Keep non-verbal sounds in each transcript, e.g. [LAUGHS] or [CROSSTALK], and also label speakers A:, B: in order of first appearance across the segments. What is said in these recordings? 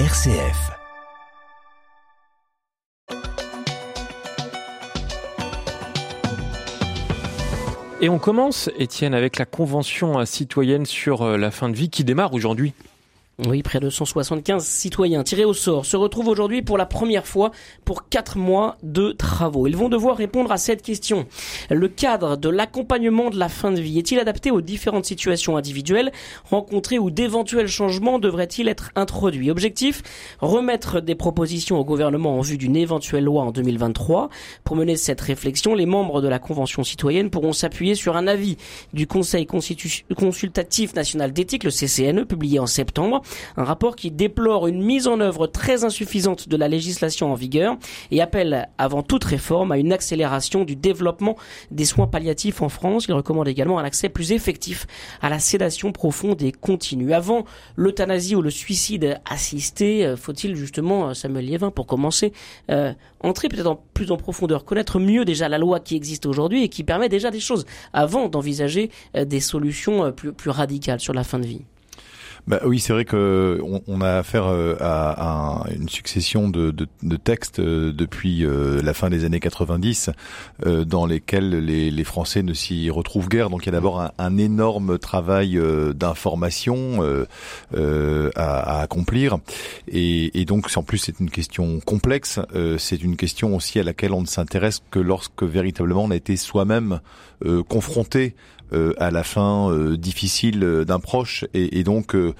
A: RCF.
B: Et on commence, Étienne, avec la Convention citoyenne sur euh, la fin de vie qui démarre aujourd'hui.
C: Oui, près de 175 citoyens tirés au sort se retrouvent aujourd'hui pour la première fois pour quatre mois de travaux. Ils vont devoir répondre à cette question. Le cadre de l'accompagnement de la fin de vie est-il adapté aux différentes situations individuelles? Rencontrées ou d'éventuels changements devraient-ils être introduits Objectif, remettre des propositions au gouvernement en vue d'une éventuelle loi en 2023. Pour mener cette réflexion, les membres de la Convention citoyenne pourront s'appuyer sur un avis du Conseil consultatif national d'éthique, le CCNE, publié en septembre un rapport qui déplore une mise en œuvre très insuffisante de la législation en vigueur et appelle avant toute réforme à une accélération du développement des soins palliatifs en France. Il recommande également un accès plus effectif à la sédation profonde et continue. Avant l'euthanasie ou le suicide assisté, euh, faut-il justement, euh, Samuel Liévin, pour commencer, euh, entrer peut-être en plus en profondeur, connaître mieux déjà la loi qui existe aujourd'hui et qui permet déjà des choses avant d'envisager des solutions plus, plus radicales sur la fin de vie?
D: Bah oui, c'est vrai que on, a affaire euh, à, une succession de, de, de textes euh, depuis euh, la fin des années 90 dans lesquels les, les Français ne s'y retrouvent guère. Donc il y a d'abord un, un, énorme travail d'information à, à, accomplir, et, et donc en plus c'est une question complexe. c'est une question aussi à laquelle on ne s'intéresse que lorsque véritablement on a été soi-même confronté euh, à la fin euh, difficile d'un proche. Et, et donc euh,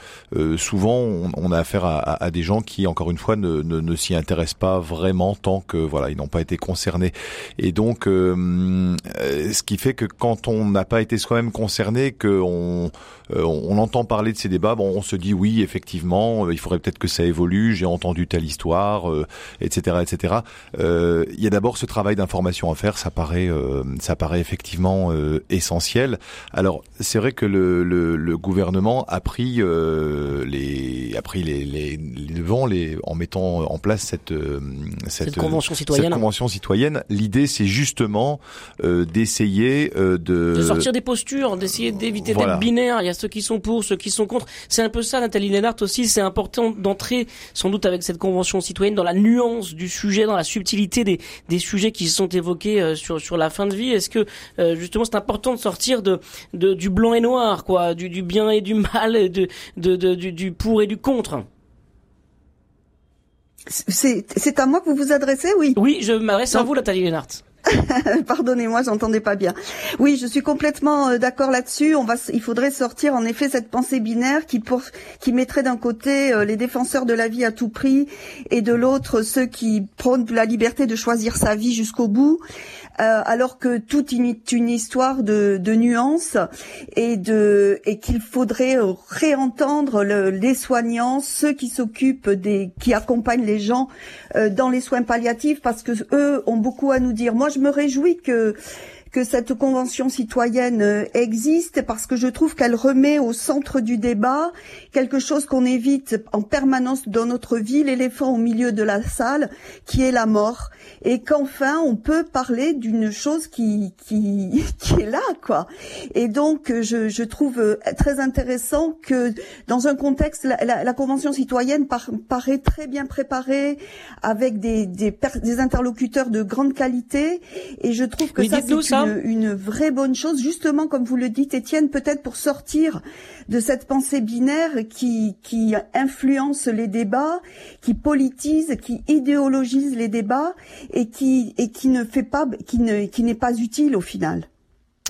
D: souvent on, on, a affaire à, à, des gens qui encore une fois ne, ne, ne s'y intéressent pas vraiment tant que voilà ils n'ont pas été concernés. Et donc ce qui fait que quand on n'a pas été soi-même concerné que on, on entend parler de ces débats bon on se dit oui effectivement il faudrait peut-être que ça évolue j'ai entendu telle histoire etc etc il y a d'abord ce travail d'information à faire ça paraît ça paraît effectivement essentiel alors c'est vrai que le, le, le, gouvernement a pris euh, les a pris les, les, les devants les en mettant en place cette
C: euh, cette, cette, convention citoyenne.
D: Cette convention citoyenne. L'idée c'est justement euh, d'essayer euh, de
C: de sortir des postures, d'essayer d'éviter voilà. d'être binaire. Il y a ceux qui sont pour, ceux qui sont contre. C'est un peu ça, Nathalie Lénart aussi. C'est important d'entrer sans doute avec cette convention citoyenne dans la nuance du sujet, dans la subtilité des des sujets qui sont évoqués euh, sur sur la fin de vie. Est-ce que justement c'est important de sortir de, de, du blanc et noir, quoi, du, du bien et du mal, de, de, de du, du, pour et du contre.
E: C'est à moi que vous vous adressez, oui.
C: Oui, je m'adresse à vous, Nathalie Lénart. [LAUGHS]
E: Pardonnez-moi, j'entendais pas bien. Oui, je suis complètement euh, d'accord là-dessus. On va, il faudrait sortir en effet cette pensée binaire qui, pour, qui mettrait d'un côté euh, les défenseurs de la vie à tout prix et de l'autre ceux qui prônent la liberté de choisir sa vie jusqu'au bout. Euh, alors que toute une, une histoire de, de, nuances et de et qu'il faudrait réentendre le, les soignants, ceux qui s'occupent des, qui accompagnent les gens euh, dans les soins palliatifs, parce que eux ont beaucoup à nous dire. Moi, je me réjouis que que cette convention citoyenne euh, existe parce que je trouve qu'elle remet au centre du débat quelque chose qu'on évite en permanence dans notre vie, l'éléphant au milieu de la salle, qui est la mort, et qu'enfin on peut parler d'une chose qui, qui, [LAUGHS] qui est là, quoi. Et donc je, je trouve euh, très intéressant que dans un contexte, la, la, la convention citoyenne par, paraît très bien préparée, avec des, des, des, interlocuteurs de grande qualité, et je trouve que ça c'est une, vraie bonne chose, justement comme vous le dites, Étienne, peut-être pour sortir de cette pensée binaire qui, influence les débats, qui politise, qui idéologise les débats et qui, et qui ne fait pas, qui ne, qui n'est pas utile au final.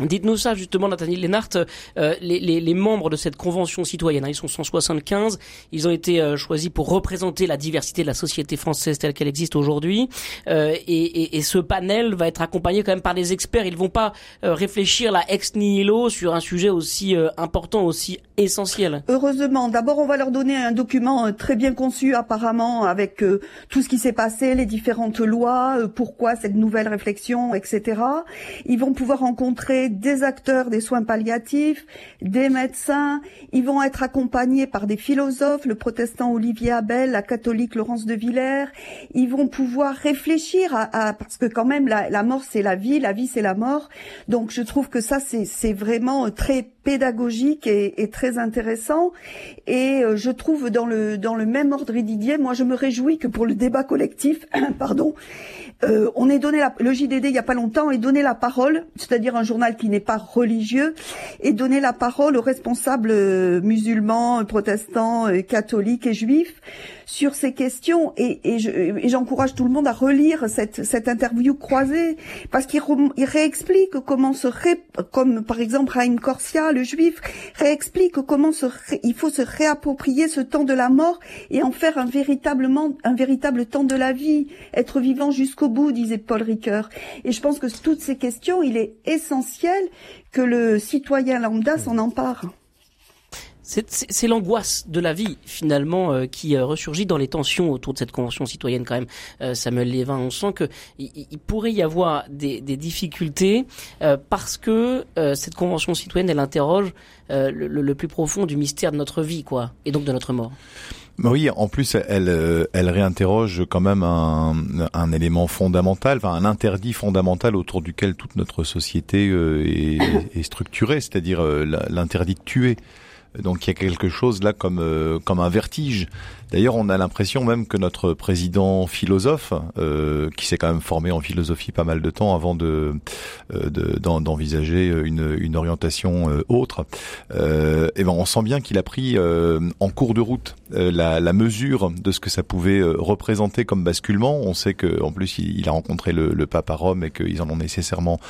C: Dites-nous ça justement, Nathalie Lénart, euh, les, les, les, membres de cette convention citoyenne, hein, ils sont 175, ils ont été euh, choisis pour représenter la diversité de la société française telle qu'elle existe aujourd'hui, euh, et, et, et, ce panel va être accompagné quand même par des experts, ils vont pas euh, réfléchir la ex nihilo sur un sujet aussi euh, important, aussi essentiel.
E: Heureusement, d'abord on va leur donner un document très bien conçu apparemment avec tout ce qui s'est passé, les différentes lois, pourquoi cette nouvelle réflexion, etc. Ils vont pouvoir rencontrer des acteurs des soins palliatifs, des médecins. Ils vont être accompagnés par des philosophes, le protestant Olivier Abel, la catholique Laurence de Villers. Ils vont pouvoir réfléchir à, parce que quand même la, la mort c'est la vie, la vie c'est la mort. Donc je trouve que ça c'est vraiment très pédagogique et, très intéressant. Et euh, je trouve dans le dans le même ordre Didier, moi je me réjouis que pour le débat collectif, [CLEARS THROAT] pardon, euh, on est donné la, le JDD il y a pas longtemps est donné la parole, c'est-à-dire un journal qui n'est pas religieux, et donné la parole aux responsables euh, musulmans, protestants, catholiques et juifs sur ces questions et, et j'encourage tout le monde à relire cette, cette interview croisée parce qu'il réexplique comment se ré, comme par exemple Raïm Corsia, le juif, réexplique comment il faut se réapproprier ce temps de la mort et en faire un un véritable temps de la vie, être vivant jusqu'au bout, disait Paul Ricoeur. Et je pense que toutes ces questions, il est essentiel que le citoyen lambda s'en empare.
C: C'est l'angoisse de la vie finalement euh, qui euh, ressurgit dans les tensions autour de cette convention citoyenne quand même. Euh, Samuel Lévin, on sent que il, pourrait y avoir des, des difficultés parce que cette convention citoyenne, elle interroge le, le, plus profond du mystère de notre vie, quoi, et donc de notre mort.
D: Oui, en plus, elle, elle réinterroge quand même un, un élément fondamental, enfin un interdit fondamental autour duquel toute notre société est, est structurée, c'est-à-dire l'interdit de tuer. Donc il y a quelque chose là comme euh, comme un vertige. D'ailleurs, on a l'impression même que notre président philosophe, euh, qui s'est quand même formé en philosophie pas mal de temps avant de euh, d'envisager une, une orientation autre, euh, et ben on sent bien qu'il a pris en cours de route la, la, mesure de ce que ça pouvait représenter comme basculement. On sait que en plus il, a rencontré le, le, pape à Rome et qu'ils en ont nécessairement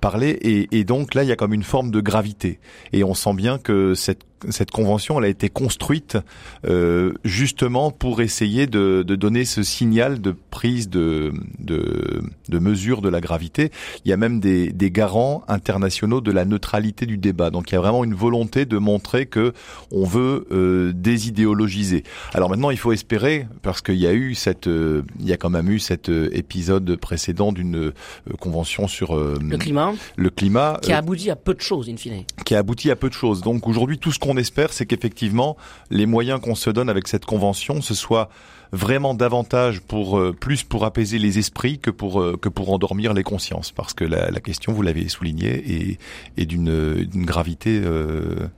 D: parlé, et, et donc là il y a comme une forme de gravité, et on sent bien que cette cette convention, elle a été construite euh, justement pour essayer de, de, donner ce signal de prise de, de, de, mesure de la gravité. Il y a même des, des, garants internationaux de la neutralité du débat. Donc il y a vraiment une volonté de montrer que on veut euh, désidéologiser. Alors maintenant, il faut espérer parce qu'il y a eu cette, euh, il y a quand même eu cet euh, épisode précédent d'une euh, convention sur
C: le climat,
D: le climat,
C: qui a abouti à peu de choses in fine.
D: Qui a abouti à peu de choses. Donc aujourd'hui, tout ce qu'on on espère, c'est qu'effectivement, les moyens qu'on se donne avec cette convention, ce soit vraiment davantage pour euh, plus pour apaiser les esprits que pour euh, que pour endormir les consciences, parce que la, question, vous l'avez souligné, est, d'une gravité euh,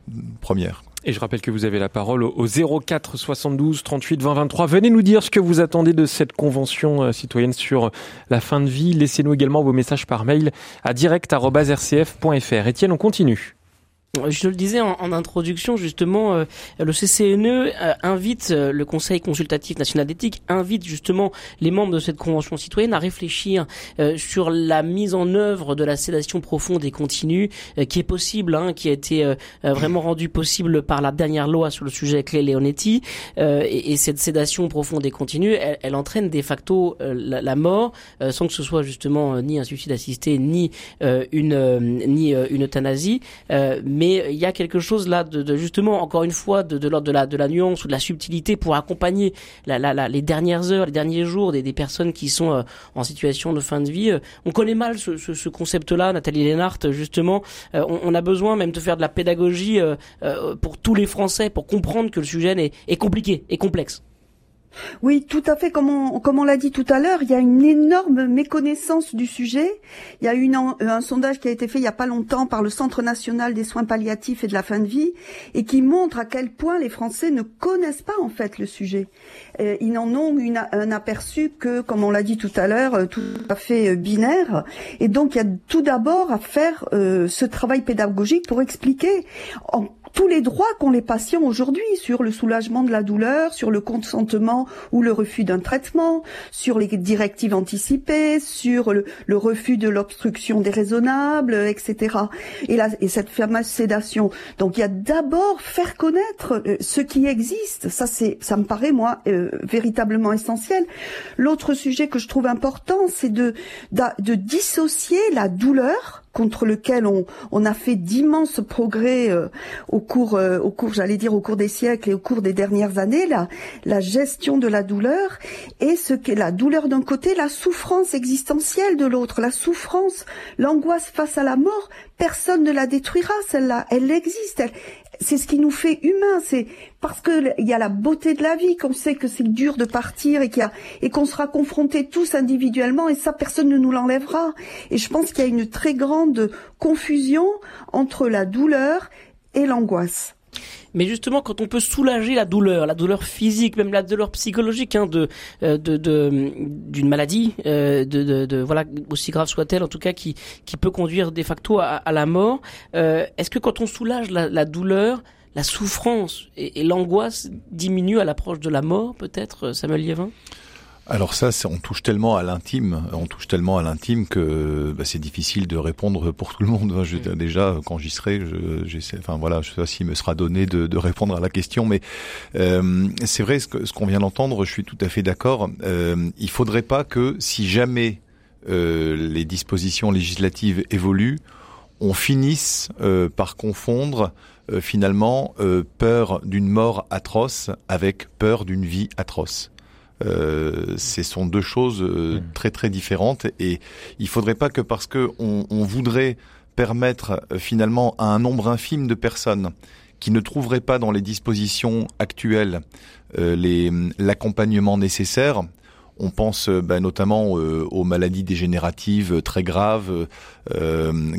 D: première.
B: Et je rappelle que vous avez la parole au 04 72 38 20 23. Venez nous dire ce que vous attendez de cette convention citoyenne sur la fin de vie. Laissez-nous également vos messages par mail à direct.rcf.fr. Étienne, on continue.
C: Je le disais en, introduction, justement, euh, le CCNE euh, invite, euh, le Conseil consultatif national d'éthique invite justement les membres de cette convention citoyenne à réfléchir sur la mise en œuvre de la sédation profonde et continue qui est possible, hein, qui a été vraiment rendue possible par la dernière loi sur le sujet Clé Leonetti. Et, et, cette sédation profonde et continue, elle, elle entraîne de facto la, la, mort, sans que ce soit justement ni un suicide assisté, ni une ni une euthanasie, mais mais il y a quelque chose là de, justement encore une fois de, de l'ordre de la de la nuance ou de la subtilité pour accompagner les dernières heures, les derniers jours des, personnes qui sont euh, en situation de fin de vie. Euh, on connaît mal ce, ce, ce concept-là, Nathalie Lénart, justement. Euh, on, on, a besoin même de faire de la pédagogie pour tous les Français pour comprendre que le sujet est, est compliqué et complexe.
E: Oui, tout à fait. Comme on, l'a dit tout à l'heure, il y a une énorme méconnaissance du sujet. Il y a eu un sondage qui a été fait il n'y a pas longtemps par le Centre national des soins palliatifs et de la fin de vie et qui montre à quel point les Français ne connaissent pas en fait le sujet. Euh, ils n'en ont un aperçu que, comme on l'a dit tout à l'heure, euh, tout à fait euh, binaire. Et donc, il y a tout d'abord à faire ce travail pédagogique pour expliquer tous les droits qu'ont les patients aujourd'hui sur le soulagement de la douleur, sur le consentement ou le refus d'un traitement, sur les directives anticipées, sur le, refus de l'obstruction déraisonnable, etc. Et, et cette fameuse sédation. Donc il y a d'abord faire connaître euh, ce qui existe. Ça, c'est, ça me paraît moi euh, véritablement essentiel. L'autre sujet que je trouve important, c'est de, de dissocier la douleur contre lequel on, a fait d'immenses progrès euh, au cours, euh, au cours, j'allais dire au cours des siècles et au cours des dernières années, la, la gestion de la douleur et ce qu'est la douleur d'un côté, la souffrance existentielle de l'autre, la souffrance, l'angoisse face à la mort, personne ne la détruira, celle-là, elle existe, c'est ce qui nous fait humains. C'est parce que il y a la beauté de la vie qu'on sait que c'est dur de partir et et qu'on sera confrontés tous individuellement et ça personne ne nous l'enlèvera. Et je pense qu'il y a une très grande confusion entre la douleur et l'angoisse.
C: Mais justement, quand on peut soulager la douleur, la douleur physique, même la douleur psychologique hein, de euh, de d'une maladie, euh, de, de, voilà aussi grave soit-elle, en tout cas qui qui peut conduire de facto à, à la mort. Euh, Est-ce que quand on soulage la, la douleur, la souffrance et, et l'angoisse diminuent à l'approche de la mort, peut-être, Samuel Liévin?
D: Alors ça, on touche tellement à l'intime, on touche tellement à l'intime que bah, c'est difficile de répondre pour tout le monde. Je, mm. déjà, quand j'y serai, je, enfin voilà, je sais pas s'il me sera donné de, de, répondre à la question, mais euh, c'est vrai ce, ce qu'on vient d'entendre. Je suis tout à fait d'accord. Euh, il faudrait pas que si jamais euh, les dispositions législatives évoluent, on finisse euh, par confondre euh, finalement peur d'une mort atroce avec peur d'une vie atroce. Euh, ce sont deux choses euh, hmm. très très différentes et il faudrait pas que parce que on, on voudrait permettre euh, finalement à un nombre infime de personnes qui ne trouveraient pas dans les dispositions actuelles l'accompagnement nécessaire, on pense euh, bah, notamment euh, aux maladies dégénératives euh, très graves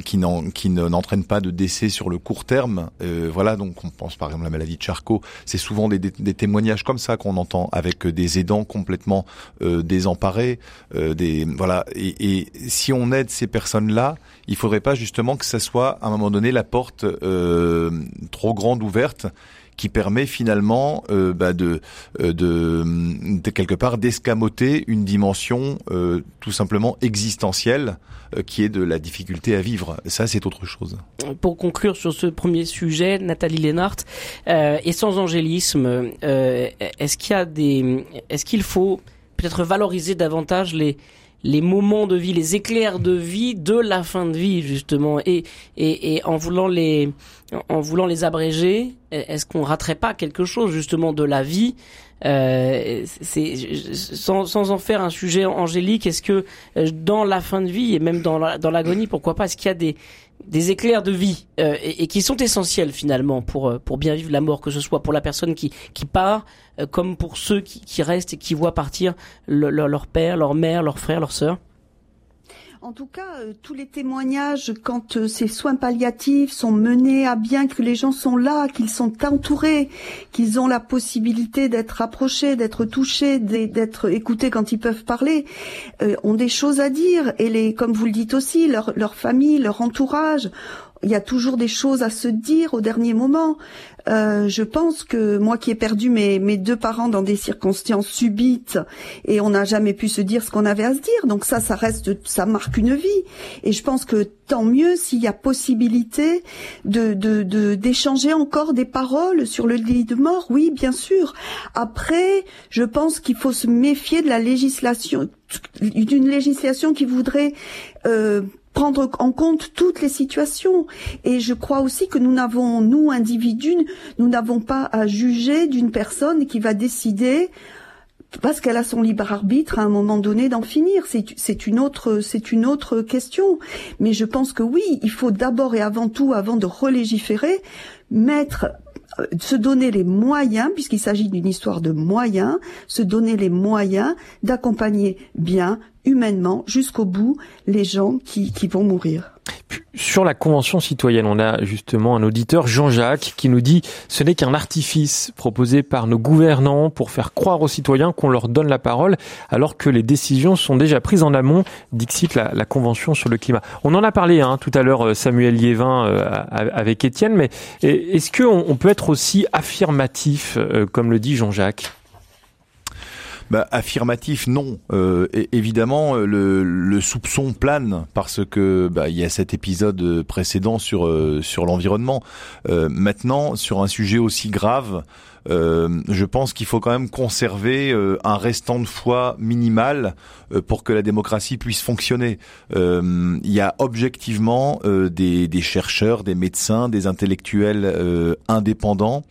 D: qui, qui n'entraînent pas de décès sur le court terme. voilà, donc on pense par exemple à la maladie de Charcot. C'est souvent des, témoignages comme ça qu'on entend avec des aidants complètement désemparés. des voilà. Et, et, si on aide ces personnes-là, il faudrait pas justement que ça soit à un moment donné la porte trop grande ouverte qui permet finalement euh, bah de, euh, de, de, quelque part d'escamoter une dimension euh, tout simplement existentielle euh, qui est de la difficulté à vivre. Ça, c'est autre chose.
C: Pour conclure sur ce premier sujet, Nathalie Lénart, et sans angélisme, est-ce qu'il y a des, est-ce qu'il faut peut-être valoriser davantage les les moments de vie, les éclairs de vie de la fin de vie justement, et et, et en voulant les en voulant les abréger, est-ce qu'on raterait pas quelque chose justement de la vie? Euh, c'est sans, sans en faire un sujet angélique. Est-ce que euh, dans la fin de vie et même dans l'agonie, pourquoi pas, est-ce qu'il y a des des éclairs de vie euh, et, et, qui sont essentiels finalement pour euh, pour bien vivre la mort, que ce soit pour la personne qui qui part, euh, comme pour ceux qui, qui restent et qui voient partir leur père, leur mère, leur frère, leur sœur.
E: En tout cas, euh, tous les témoignages, quand euh, ces soins palliatifs sont menés à bien, que les gens sont là, qu'ils sont entourés, qu'ils ont la possibilité d'être approchés, d'être touchés, d'être écoutés quand ils peuvent parler, euh, ont des choses à dire. Et les, comme vous le dites aussi, leur, leur famille, leur entourage il y a toujours des choses à se dire au dernier moment. Euh, je pense que moi qui ai perdu mes, mes deux parents dans des circonstances subites et on n'a jamais pu se dire ce qu'on avait à se dire, donc ça, ça reste, ça marque une vie. Et je pense que tant mieux s'il y a possibilité de d'échanger de, encore des paroles sur le lit de mort. Oui, bien sûr. Après, je pense qu'il faut se méfier de la législation, d'une législation qui voudrait euh, prendre en compte toutes les situations. Et je crois aussi que nous n'avons, nous individus, nous n'avons pas à juger d'une personne qui va décider parce qu'elle a son libre arbitre à un moment donné d'en finir. C'est une autre, c'est une autre question. Mais je pense que oui, il faut d'abord et avant tout, avant de relégiférer, mettre euh, se donner les moyens, puisqu'il s'agit d'une histoire de moyens, se donner les moyens d'accompagner bien, humainement, jusqu'au bout, les gens qui, vont mourir.
B: Sur la Convention citoyenne, on a justement un auditeur, Jean-Jacques, qui nous dit ce n'est qu'un artifice proposé par nos gouvernants pour faire croire aux citoyens qu'on leur donne la parole, alors que les décisions sont déjà prises en amont, dixit la, la Convention sur le climat. On en a parlé hein, tout à l'heure, euh, Samuel Liévin, euh, avec Étienne, mais est-ce qu'on on peut être aussi affirmatif, euh, comme le dit Jean-Jacques?
D: Bah, affirmatif, non. Euh, évidemment, le, le, soupçon plane parce que bah, il y a cet épisode précédent sur euh, sur l'environnement. Euh, maintenant, sur un sujet aussi grave, euh, je pense qu'il faut quand même conserver euh, un restant de foi minimal euh, pour que la démocratie puisse fonctionner. Il y a objectivement des, des, chercheurs, des médecins, des intellectuels indépendants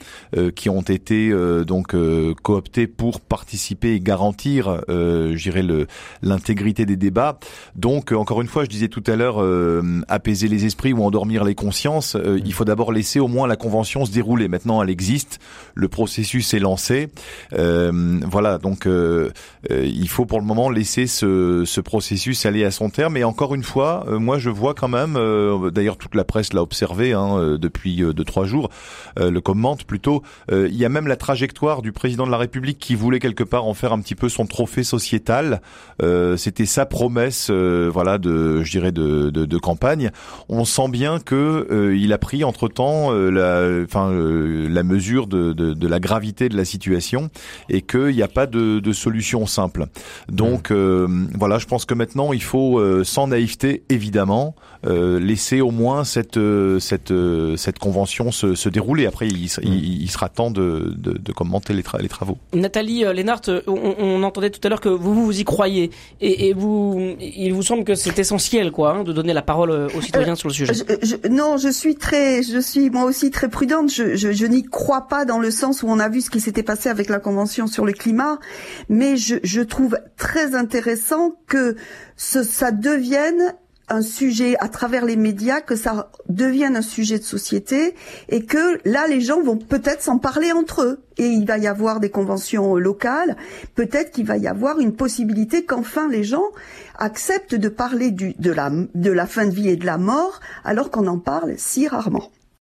D: qui ont été donc cooptés pour participer et garantir, je l'intégrité des débats. Donc, encore une fois, je disais tout à l'heure, apaiser les esprits ou endormir les consciences. il faut d'abord laisser au moins la convention se dérouler. Maintenant, elle existe. Le est lancé. voilà, donc il faut pour le moment laisser ce, ce, processus aller à son terme. Et encore une fois, moi je vois quand même, d'ailleurs toute la presse l'a observé hein, depuis deux trois jours, le commente plutôt. il y a même la trajectoire du président de la République qui voulait quelque part en faire un petit peu son trophée sociétal. C'était sa promesse, voilà, de, je dirais de, campagne. On sent bien que il a pris entre temps la, enfin la mesure de, la gravité de la situation et qu'il n'y a pas de, de, solution simple. Donc mmh. voilà, je pense que maintenant il faut sans naïveté évidemment laisser au moins cette cette cette convention se, se dérouler. Après, il, mmh. il, sera temps de, de, de commenter les, les, travaux.
C: Nathalie Lénart, on, on, entendait tout à l'heure que vous vous y croyez et, et vous, il vous semble que c'est essentiel quoi, hein, de donner la parole aux citoyens sur le sujet.
E: Je, non, je suis très, je suis moi aussi très prudente. Je, je, je n'y crois pas dans le sens on a vu ce qui s'était passé avec la convention sur le climat, mais je, trouve très intéressant que ce, ça devienne un sujet à travers les médias, que ça devienne un sujet de société et que là les gens vont peut-être s'en parler entre eux et il va y avoir des conventions locales, peut-être qu'il va y avoir une possibilité qu'enfin les gens acceptent de parler de la fin de vie et de la mort alors qu'on en parle si rarement.